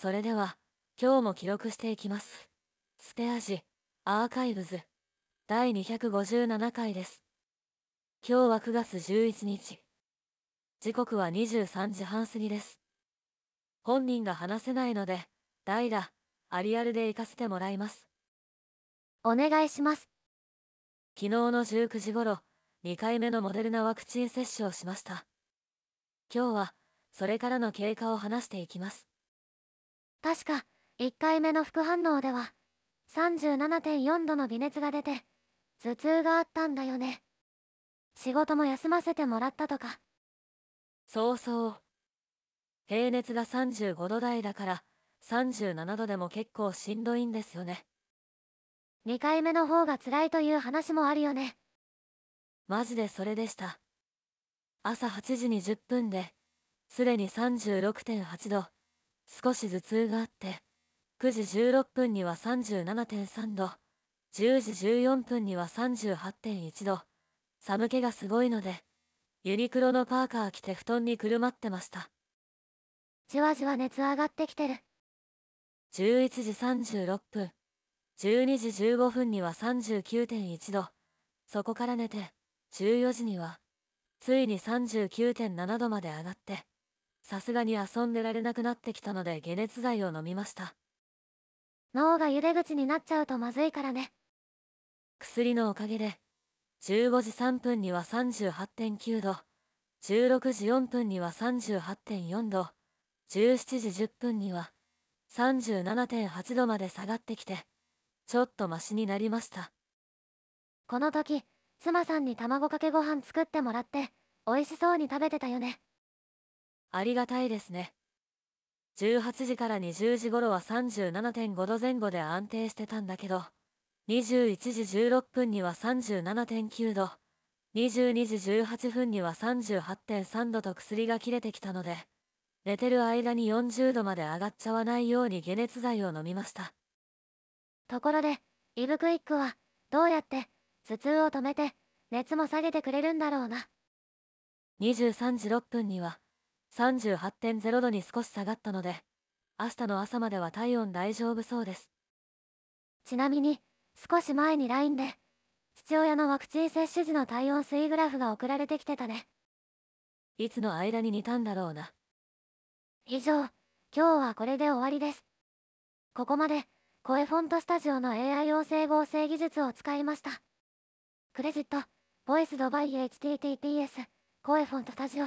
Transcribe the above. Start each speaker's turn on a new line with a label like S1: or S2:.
S1: それでは、今日も記録していきます。ステアジ、アーカイブズ、第257回です。今日は9月11日。時刻は23時半過ぎです。本人が話せないので、代打、アリアルで行かせてもらいます。
S2: お願いします。
S1: 昨日の19時頃、2回目のモデルナワクチン接種をしました。今日は、それからの経過を話していきます。
S2: 確か、1回目の副反応では、37.4度の微熱が出て、頭痛があったんだよね。仕事も休ませてもらったとか。
S1: そうそう。平熱が35度台だから、37度でも結構しんどいんですよね。
S2: 2回目の方が辛いという話もあるよね。
S1: マジでそれでした。朝8時に10分で、すでに36.8度、少し頭痛があって、9時16分には37.3度、10時14分には38.1度、寒気がすごいので、ユニクロのパーカー着て布団にくるまってました。
S2: じわじわ熱上がってきてる。
S1: 11時36分、12時15分には39.1度、そこから寝て、14時には、ついに39.7度まで上がって、さすがに遊んでられなくなってきたので解熱剤を飲みました。
S2: 脳が茹で口になっちゃうとまずいからね。
S1: 薬のおかげで、15時3分には38.9度、16時4分には38.4度、17時10分には37.8度まで下がってきて、ちょっとマシになりました。
S2: この時、妻さんに卵かけご飯作ってもらって、美味しそうに食べてたよね。
S1: ありがたいですね。18時から20時頃は37.5度前後で安定してたんだけど、21時16分には37.9度、22時18分には38.3度と薬が切れてきたので、寝てる間に40度まで上がっちゃわないように解熱剤を飲みました。
S2: ところで、イブクイックは、どうやって、頭痛を止めて、熱も下げてくれるんだろうな。
S1: 23時6分には38.0度に少し下がったので、明日の朝までは体温大丈夫そうです。
S2: ちなみに、少し前に LINE で、父親のワクチン接種時の体温推グラフが送られてきてたね。
S1: いつの間に似たんだろうな。
S2: 以上、今日はこれで終わりです。ここまで、声フォントスタジオの AI 音声合成技術を使いました。クレジット、ボイスドバイ HTTPS、声フォントスタジオ。